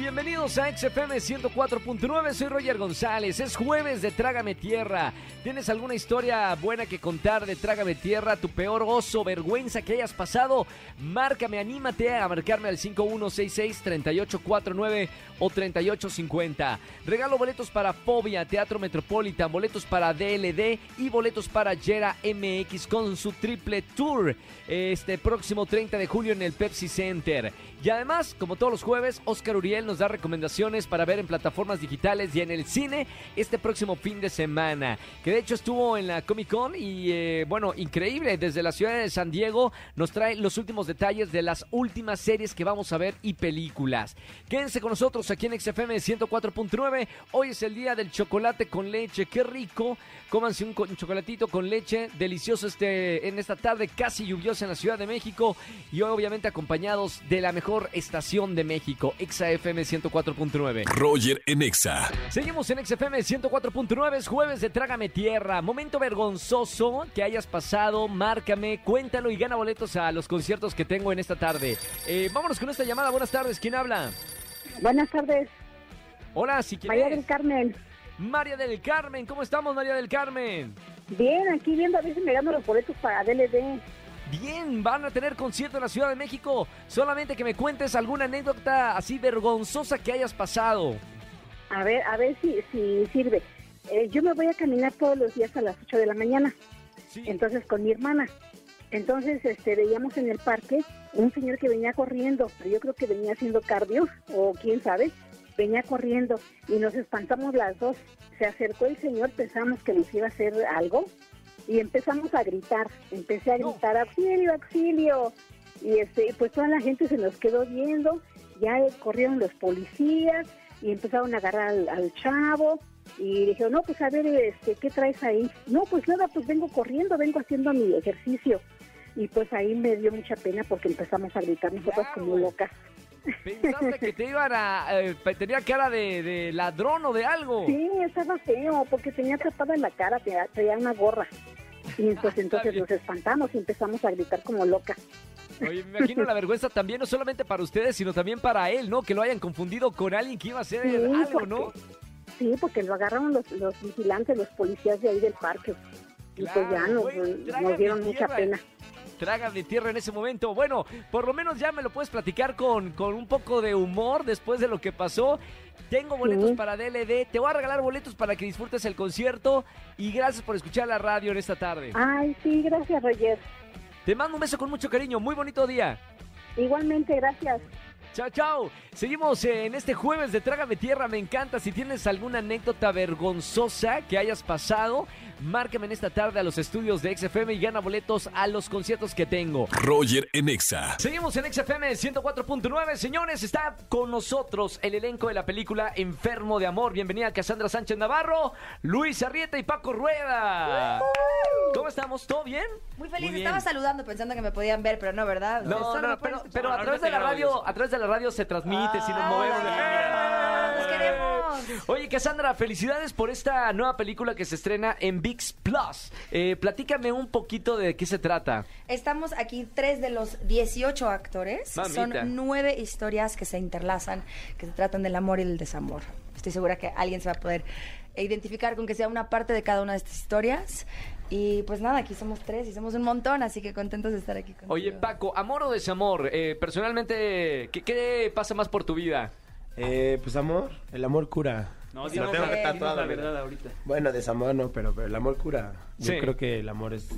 bienvenidos a XFM 104.9, soy Roger González, es jueves de Trágame Tierra. ¿Tienes alguna historia buena que contar de Trágame Tierra, tu peor oso, vergüenza que hayas pasado? Márcame, anímate a marcarme al 5166-3849 o 3850. Regalo boletos para Fobia, Teatro Metropolitan, boletos para DLD y boletos para Jera MX con su triple tour este próximo 30 de julio en el Pepsi Center. Y además, como todos los jueves, Oscar Uriel nos da recomendaciones para ver en plataformas digitales y en el cine este próximo fin de semana. Que de hecho estuvo en la Comic Con y eh, bueno, increíble. Desde la ciudad de San Diego nos trae los últimos detalles de las últimas series que vamos a ver y películas. Quédense con nosotros aquí en XFM 104.9. Hoy es el día del chocolate con leche. Qué rico. Cómanse un, un chocolatito con leche. Delicioso este, en esta tarde casi lluviosa en la Ciudad de México. Y obviamente acompañados de la mejor estación de México, XFM 104.9. Roger en Exa. Seguimos en XFM 104.9, es jueves de Trágame Tierra. Momento vergonzoso que hayas pasado, márcame, cuéntalo y gana boletos a los conciertos que tengo en esta tarde. Eh, vámonos con esta llamada. Buenas tardes, ¿quién habla? Buenas tardes, Hola, si María quieres. del Carmen. María del Carmen, ¿cómo estamos, María del Carmen? Bien, aquí viendo a ver si me gano los boletos para DLD. Bien, van a tener concierto en la Ciudad de México. Solamente que me cuentes alguna anécdota así vergonzosa que hayas pasado. A ver, a ver si, si sirve. Eh, yo me voy a caminar todos los días a las 8 de la mañana, Sí. entonces con mi hermana. Entonces este, veíamos en el parque un señor que venía corriendo, pero yo creo que venía haciendo cardio, o quién sabe, venía corriendo y nos espantamos las dos. Se acercó el señor, pensamos que nos iba a hacer algo y empezamos a gritar. Empecé a gritar, auxilio, auxilio. Y este, pues toda la gente se nos quedó viendo, ya corrieron los policías y empezaron a agarrar al, al chavo y dijeron, no, pues a ver, este, ¿qué traes ahí? No, pues nada, pues vengo corriendo, vengo haciendo mi ejercicio. Y pues ahí me dio mucha pena porque empezamos a gritar nosotros como locas. Pensaste que te iban a... eh, tenía cara de, de ladrón o de algo. Sí, estaba feo porque tenía tapada la cara, traía una gorra. Y pues entonces bien. nos espantamos y empezamos a gritar como locas. Oye, me imagino la vergüenza también, no solamente para ustedes, sino también para él, ¿no? Que lo hayan confundido con alguien que iba a hacer Sí, algo, porque- ¿no? Sí, porque lo agarraron los, los vigilantes, los policías de ahí del parque. Y pues ya nos, güey, nos trágame dieron mucha pena. Traga de tierra en ese momento. Bueno, por lo menos ya me lo puedes platicar con, con un poco de humor después de lo que pasó. Tengo boletos Sí. para DLD, te voy a regalar boletos para que disfrutes el concierto y gracias por escuchar la radio en esta tarde. Ay, sí, gracias, Roger. Te mando un beso con mucho cariño, muy bonito día. Igualmente, gracias. Chao, chao. Seguimos en este jueves de Trágame Tierra. Me encanta. Si tienes alguna anécdota vergonzosa que hayas pasado, márcame en esta tarde a los estudios de XFM y gana boletos a los conciertos que tengo. Roger en Exa. Seguimos en XFM 104.9. Señores, está con nosotros el elenco de la película Enfermo de Amor. Bienvenida Cassandra Sánchez Navarro, Luis Arrieta y Paco Rueda. ¿Cómo estamos? ¿Todo bien? Muy feliz, bien. estaba saludando pensando que me podían ver, pero no, ¿verdad? No, Solo no, me pero, a través de la radio, a través de la radio se transmite, si nos movemos. Ah, ¡Los queremos! Oye, Cassandra, felicidades por esta nueva película que se estrena en VIX Plus. Eh, platícame un poquito de qué se trata. Estamos aquí tres de los 18 actores. Mamita. Son nueve historias que se interlazan, que se tratan del amor y el desamor. Estoy segura que alguien se va a poder identificar con que sea una parte de cada una de estas historias. Y pues nada, aquí somos tres y somos un montón, así que contentos de estar aquí contigo. Oye, Paco, ¿amor o desamor? Eh, personalmente, ¿qué, qué pasa más por tu vida? Eh, pues amor, el amor cura. No, Lo tengo que la verdad ahorita. Bueno, desamor no, pero, pero el amor cura. Yo Sí. creo que el amor es,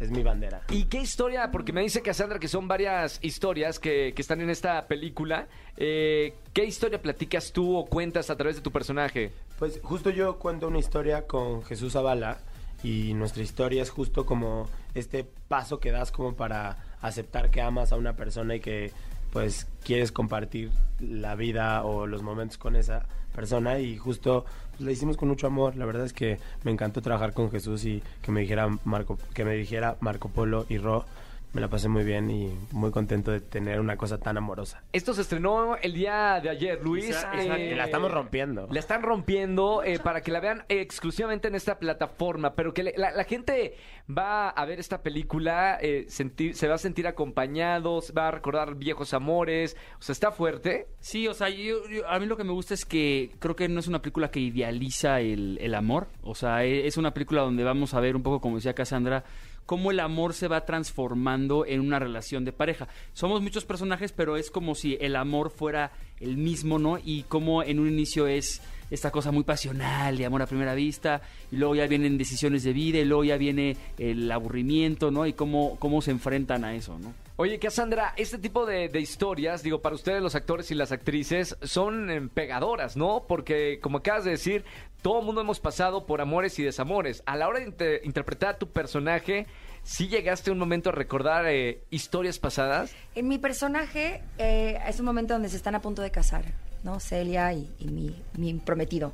es mi bandera. ¿Y qué historia? Porque me dice Cassandra que son varias historias que, que están en esta película. Eh, ¿Qué historia platicas tú o cuentas a través de tu personaje? Pues justo yo cuento una historia con Jesús Zavala y nuestra historia es justo como este paso que das como para aceptar que amas a una persona y que pues quieres compartir la vida o los momentos con esa persona y justo pues, la hicimos con mucho amor. La verdad es que me encantó trabajar con Jesús y que me dijera Marco, que me dijera Marco Polo y Ro me la pasé muy bien y muy contento de tener una cosa tan amorosa. Esto se estrenó el día de ayer, Luis. Y la estamos rompiendo. La están rompiendo eh, para que la vean exclusivamente en esta plataforma, pero que le- la, la gente va a ver esta película, eh, sentir, se va a sentir acompañados, va a recordar viejos amores, o sea, está fuerte. Sí, o sea, yo- yo- a mí lo que me gusta es que creo que no es una película que idealiza el, el amor. O sea, e- es una película donde vamos a ver un poco, como decía Cassandra, cómo el amor se va transformando en una relación de pareja. Somos muchos personajes, pero es como si el amor fuera el mismo, ¿no? Y como en un inicio es esta cosa muy pasional de amor a primera vista, y luego ya vienen decisiones de vida, y luego ya viene el aburrimiento, ¿no? Y cómo, cómo se enfrentan a eso, ¿no? Oye, Cassandra, este tipo de, historias, digo, para ustedes los actores y las actrices, son eh, pegadoras, ¿no? Porque, como acabas de decir, todo el mundo hemos pasado por amores y desamores. A la hora de inter- interpretar a tu personaje, ¿sí llegaste un momento a recordar eh, historias pasadas? En mi personaje eh, es un momento donde se están a punto de casar, ¿no? Celia y, y mi, mi prometido.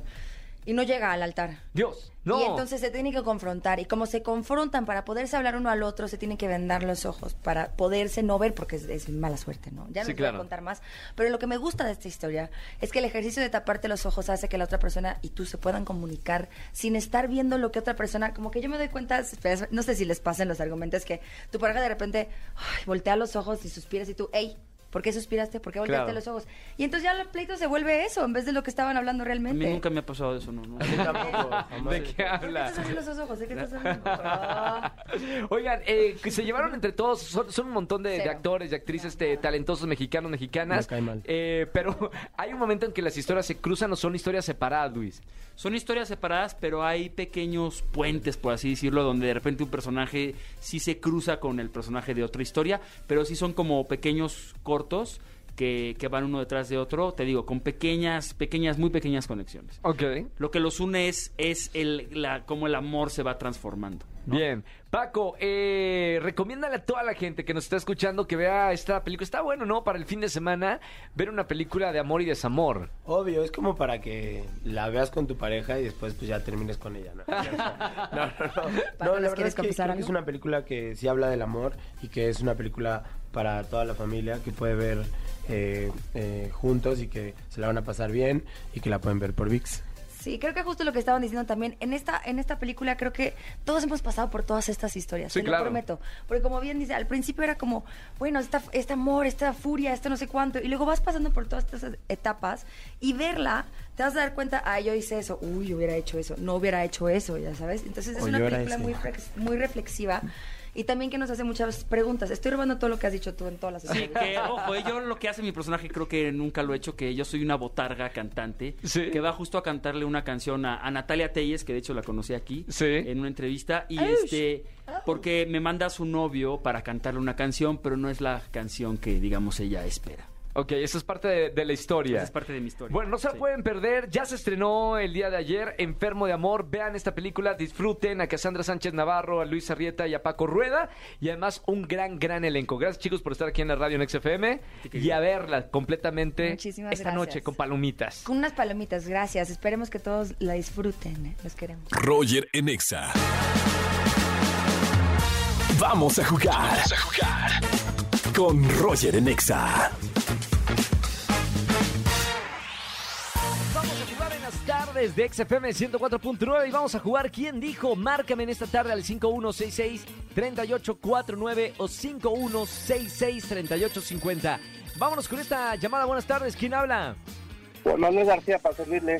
Y no llega al altar. Dios, no. Y entonces se tienen que confrontar. Y como se confrontan para poderse hablar uno al otro, se tienen que vendar los ojos para poderse no ver, porque es, es mala suerte, ¿no? Ya no Sí, claro. voy a contar más. Pero lo que me gusta de esta historia es que el ejercicio de taparte los ojos hace que la otra persona y tú se puedan comunicar sin estar viendo lo que otra persona. Como que yo me doy cuenta, espera, no sé si les pasan los argumentos, que tu pareja de repente ay, voltea los ojos y suspiras y tú, hey. ¿Por qué suspiraste? ¿Por qué volteaste Claro. los ojos? Y entonces ya el pleito se vuelve eso, en vez de lo que estaban hablando A realmente. mí nunca me ha pasado eso, ¿no? no. Tampoco, jamás. ¿De qué ¿Por qué estás haciendo esos ojos? ¿De qué estás hablando? Ah. Oigan, eh, que se llevaron entre todos, son, son un montón de, actores y actrices este, talentosos mexicanos, mexicanas. Me cae mal. Eh, pero hay un momento en que las historias se cruzan o son historias separadas, Luis. Son historias separadas, pero hay pequeños puentes, por así decirlo, donde de repente un personaje sí se cruza con el personaje de otra historia, pero sí son como pequeños cortos que, que van uno detrás de otro, te digo, con pequeñas, pequeñas, muy pequeñas conexiones. Ok. Lo que los une es, es el, la, cómo el amor se va transformando. ¿no? Bien. Paco, eh, recomiéndale a toda la gente que nos está escuchando que vea esta película. Está bueno, ¿no? Para el fin de semana, ver una película de amor y desamor. Obvio, es como para que la veas con tu pareja y después pues ya termines con ella, ¿no? no, no, no. No, ¿les la verdad es que creo que es una película que sí habla del amor y que es una película para toda la familia que puede ver eh, eh, juntos y que se la van a pasar bien y que la pueden ver por VIX. Sí, creo que justo lo que estaban diciendo también, en esta, en esta película creo que todos hemos pasado por todas estas historias, Sí, te claro. lo prometo. Porque como bien dice, al principio era como, bueno, esta, este amor, esta furia, esto no sé cuánto, y luego vas pasando por todas estas etapas y verla, te vas a dar cuenta, ah, yo hice eso, uy, yo hubiera hecho eso, no hubiera hecho eso, ya sabes. Entonces es O una película muy, muy reflexiva y también que nos hace muchas preguntas. Estoy robando todo lo que has dicho tú en todas las Sí, sesiones. que, ojo, yo lo que hace mi personaje creo que nunca lo he hecho, que yo soy una botarga cantante, Sí. que va justo a cantarle una canción a, a Natalia Telles, que de hecho la conocí aquí, Sí. en una entrevista, y este, porque me manda a su novio para cantarle una canción, pero no es la canción que, digamos, ella espera. Ok, esa es parte de, de la historia. Esa es parte de mi historia. Bueno, no se la Sí. pueden perder. Ya se estrenó el día de ayer, Enfermo de Amor. Vean esta película, disfruten a Cassandra Sánchez Navarro, a Luis Arrieta y a Paco Rueda. Y además un gran, gran elenco. Gracias chicos por estar aquí en la radio en XFM y a verla completamente Muchísimas esta gracias. noche con palomitas. Con unas palomitas, gracias. Esperemos que todos la disfruten. ¿eh? Los queremos. Roger en Exa. Vamos a jugar. Vamos a jugar. Con Roger en Exa. De XFM 104.9 y vamos a jugar ¿Quién dijo? Márcame en esta tarde al 5166-3849 o 5166-3850. Vámonos con esta llamada. Buenas tardes. ¿Quién habla? Juan Manuel García para servirle.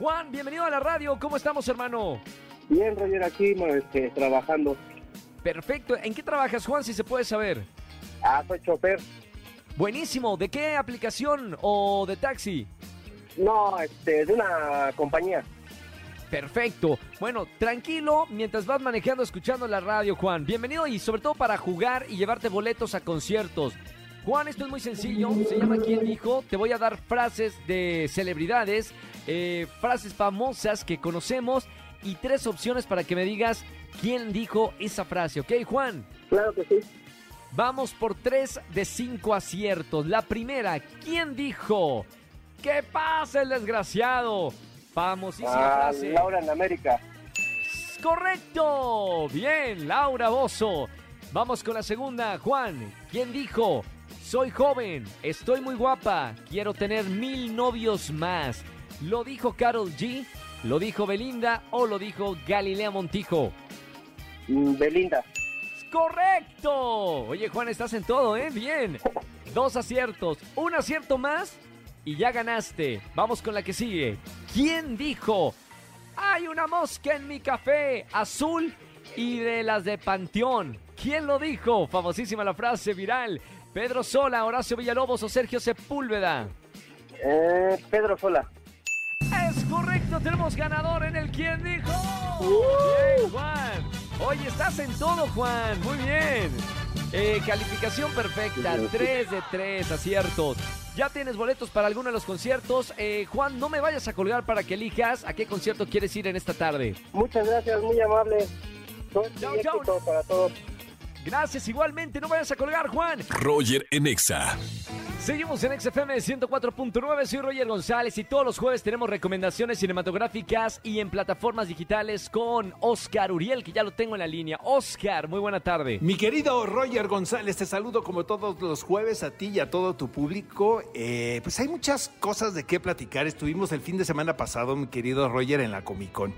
Juan, bienvenido a la radio. ¿Cómo estamos, hermano? Bien, Roger, aquí este, trabajando. Perfecto. ¿En qué trabajas, Juan, si se puede saber? Ah, soy chofer. Buenísimo. ¿De qué aplicación o de taxi? No, este, de una compañía. Perfecto. Bueno, tranquilo mientras vas manejando, escuchando la radio, Juan. Bienvenido y sobre todo para jugar y llevarte boletos a conciertos. Juan, esto es muy sencillo. Se llama ¿Quién dijo? Te voy a dar frases de celebridades, eh, frases famosas que conocemos y tres opciones para que me digas quién dijo esa frase. ¿Ok, Juan? Claro que sí. Vamos por tres de cinco aciertos. La primera, ¿quién dijo? ¿Qué pasa el desgraciado? Famosísima Ah, frase. Laura en América. Correcto. Bien, Laura Bozo. Vamos con la segunda, Juan. ¿Quién dijo? Soy joven, estoy muy guapa, quiero tener mil novios más. ¿Lo dijo Carol G? ¿Lo dijo Belinda o lo dijo Galilea Montijo? Mm, Belinda. ¡Correcto! Oye, Juan, estás en todo, ¿eh? Bien. Dos aciertos, un acierto más y ya ganaste. Vamos con la que sigue. ¿Quién dijo? Hay una mosca en mi café, azul y de las de Panteón. ¿Quién lo dijo? Famosísima la frase viral. Pedro Sola, Horacio Villalobos o Sergio Sepúlveda. Eh, Pedro Sola. Es correcto, tenemos ganador en el ¿Quién dijo? Bien, Juan. Oye, estás en todo, Juan. Muy bien. Eh, calificación perfecta, 3 de 3 aciertos. Ya tienes boletos para alguno de los conciertos. Eh, Juan, no me vayas a colgar para que elijas a qué concierto quieres ir en esta tarde. Muchas gracias, muy amable. Chao, chao. para todos. Gracias igualmente, no vayas a colgar, Juan. Roger en Exa. Seguimos en XFM 104.9, soy Roger González y todos los jueves tenemos recomendaciones cinematográficas y en plataformas digitales con Oscar Uriel, que ya lo tengo en la línea. Oscar, muy buena tarde. Mi querido Roger González, te saludo como todos los jueves a ti y a todo tu público. Eh, pues hay muchas cosas de qué platicar. Estuvimos el fin de semana pasado, mi querido Roger, en la Comic Con.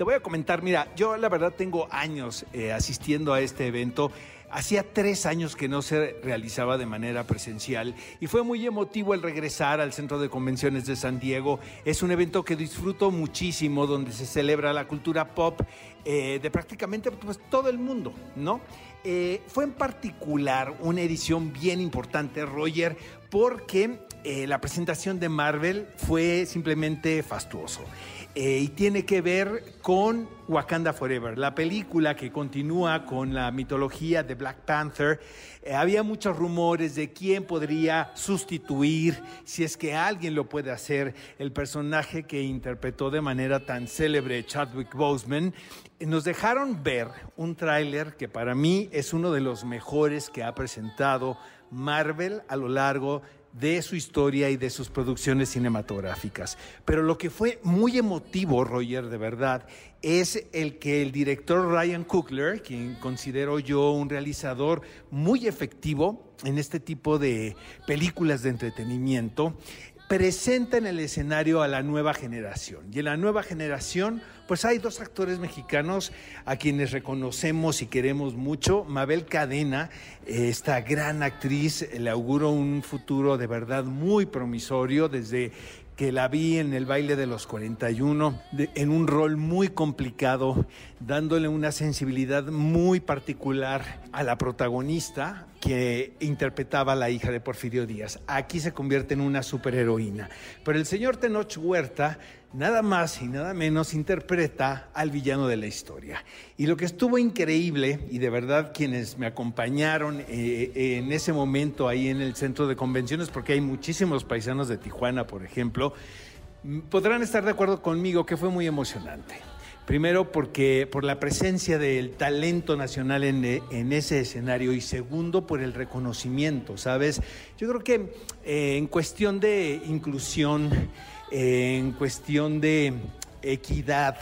Te voy a comentar, mira, yo la verdad tengo años eh, asistiendo a este evento. Hacía tres años que no se realizaba de manera presencial y fue muy emotivo el regresar al Centro de Convenciones de San Diego. Es un evento que disfruto muchísimo, donde se celebra la cultura pop eh, de prácticamente pues, todo el mundo, ¿no? Eh, fue en particular una edición bien importante, Roger, porque eh, la presentación de Marvel fue simplemente fastuoso. Y tiene que ver con Wakanda Forever, la película que continúa con la mitología de Black Panther. Había muchos rumores de quién podría sustituir, si es que alguien lo puede hacer, el personaje que interpretó de manera tan célebre Chadwick Boseman. Nos dejaron ver un tráiler que para mí es uno de los mejores que ha presentado Marvel a lo largo de su historia y de sus producciones cinematográficas. Pero lo que fue muy emotivo, Roger, de verdad, es el que el director Ryan Coogler, quien considero yo un realizador muy efectivo en este tipo de películas de entretenimiento, presenta en el escenario a la nueva generación. Y en la nueva generación, pues hay dos actores mexicanos a quienes reconocemos y queremos mucho. Mabel Cadena, eh, esta gran actriz, eh, le auguro un futuro de verdad muy promisorio desde que la vi en el baile de los 41, de- en un rol muy complicado, dándole una sensibilidad muy particular a la protagonista que interpretaba a la hija de Porfirio Díaz. Aquí se convierte en una superheroína. Pero el señor Tenoch Huerta nada más y nada menos interpreta al villano de la historia. Y lo que estuvo increíble, y de verdad quienes me acompañaron eh, en ese momento ahí en el centro de convenciones, porque hay muchísimos paisanos de Tijuana, por ejemplo, podrán estar de acuerdo conmigo que fue muy emocionante. Primero porque por la presencia del talento nacional en, ese escenario y segundo por el reconocimiento, ¿sabes? Yo creo que eh, en cuestión de inclusión, eh, en cuestión de equidad,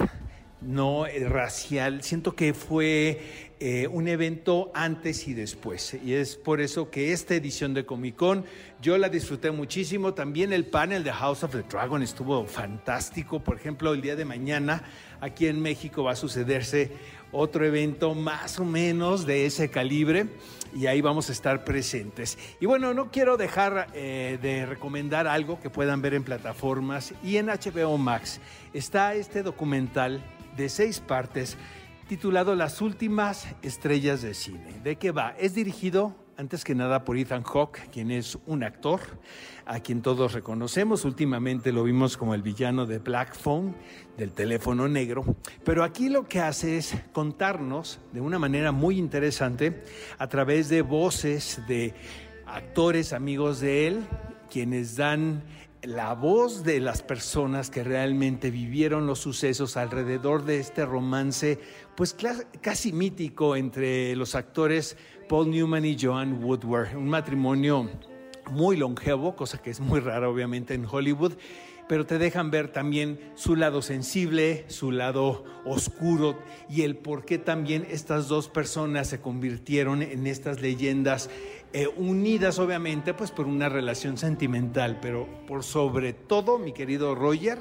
no eh, racial, siento que fue eh, un evento antes y después. Y es por eso que esta edición de Comic Con yo la disfruté muchísimo. También el panel de House of the Dragon estuvo fantástico. Por ejemplo, el día de mañana aquí en México va a sucederse otro evento más o menos de ese calibre y ahí vamos a estar presentes. Y bueno, no quiero dejar eh, de recomendar algo que puedan ver en plataformas y en HBO Max. Está este documental de seis partes titulado Las últimas estrellas de cine. ¿De qué va? Es dirigido antes que nada por Ethan Hawke, quien es un actor a quien todos reconocemos. Últimamente lo vimos como el villano de Black Phone, del teléfono negro. Pero aquí lo que hace es contarnos de una manera muy interesante a través de voces de actores amigos de él, quienes dan la voz de las personas que realmente vivieron los sucesos alrededor de este romance, pues casi mítico entre los actores Paul Newman y Joan Woodward, un matrimonio muy longevo, cosa que es muy rara obviamente en Hollywood. Pero te dejan ver también su lado sensible, su lado oscuro y el por qué también estas dos personas se convirtieron en estas leyendas eh, unidas obviamente pues por una relación sentimental, pero por sobre todo, mi querido Roger,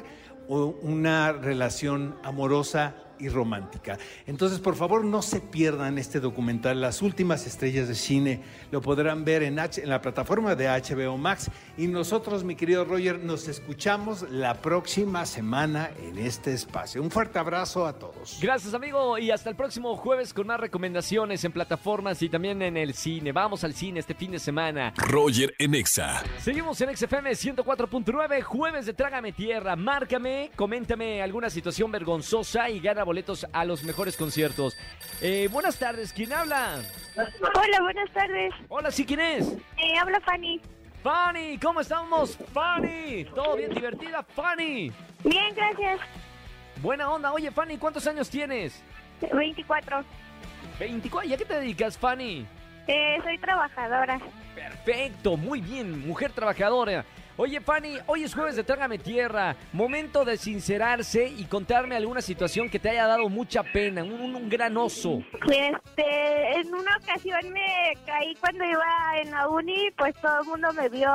una relación amorosa y romántica. Entonces, por favor, no se pierdan este documental, Las Últimas Estrellas de Cine. Lo podrán ver en, H- en la plataforma de HBO Max. Y nosotros, mi querido Roger, nos escuchamos la próxima semana en este espacio. Un fuerte abrazo a todos. Gracias, amigo. Y hasta el próximo jueves con más recomendaciones en plataformas y también en el cine. Vamos al cine este fin de semana. Roger en Exa. Seguimos en XFM 104.9, jueves de Trágame Tierra. Márcame, coméntame alguna situación vergonzosa y gana boletos a los mejores conciertos. Eh, buenas tardes, ¿quién habla? Hola, buenas tardes. Hola, ¿sí quién es? Eh, habla Fanny. Fanny, ¿cómo estamos? Fanny, ¿todo bien divertida? Fanny. Bien, gracias. Buena onda. Oye, Fanny, ¿cuántos años tienes? 24. 24. ¿Y a qué te dedicas, Fanny? Eh, soy trabajadora. Perfecto, muy bien, mujer trabajadora. Oye, Fanny, hoy es jueves de Trágame Tierra. Momento de sincerarse y contarme alguna situación que te haya dado mucha pena, un, un- gran oso. Este, en una ocasión me caí cuando iba en la uni, pues todo el mundo me vio.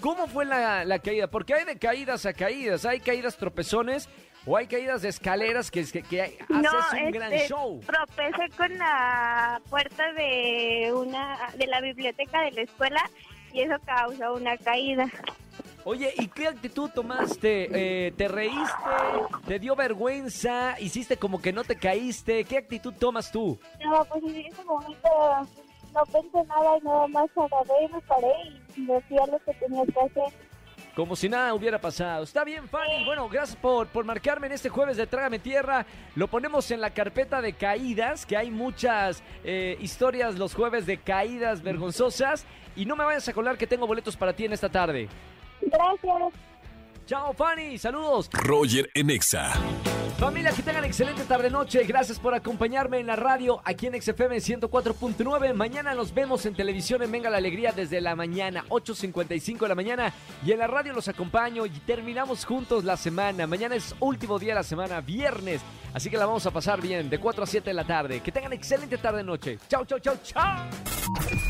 ¿Cómo fue la, la caída? Porque hay de caídas a caídas, hay caídas tropezones o hay caídas de escaleras que, que, que haces no, un gran este, show. tropecé con la puerta de una de la biblioteca de la escuela y eso causó una caída. Oye, ¿y qué actitud tomaste? Eh, ¿Te reíste? ¿Te dio vergüenza? ¿Hiciste como que no te caíste? ¿Qué actitud tomas tú? No, pues en ese momento no pensé nada y nada más agarré y me paré y me fui a lo que tenía que hacer. Como si nada hubiera pasado. Está bien, Fanny. Bueno, gracias por, por marcarme en este jueves de Trágame Tierra. Lo ponemos en la carpeta de caídas, que hay muchas eh, historias los jueves de caídas vergonzosas. Y no me vayas a colar que tengo boletos para ti en esta tarde. Gracias. Chao, Fanny. Saludos. Roger en Exa. Familia, que tengan excelente tarde-noche. Gracias por acompañarme en la radio aquí en XFM 104.9. Mañana nos vemos en televisión en Venga la Alegría desde la mañana, 8.55 de la mañana. Y en la radio los acompaño y terminamos juntos la semana. Mañana es último día de la semana, viernes. Así que la vamos a pasar bien, de 4 a 7 de la tarde. Que tengan excelente tarde-noche. Chao, chao, chao, chao.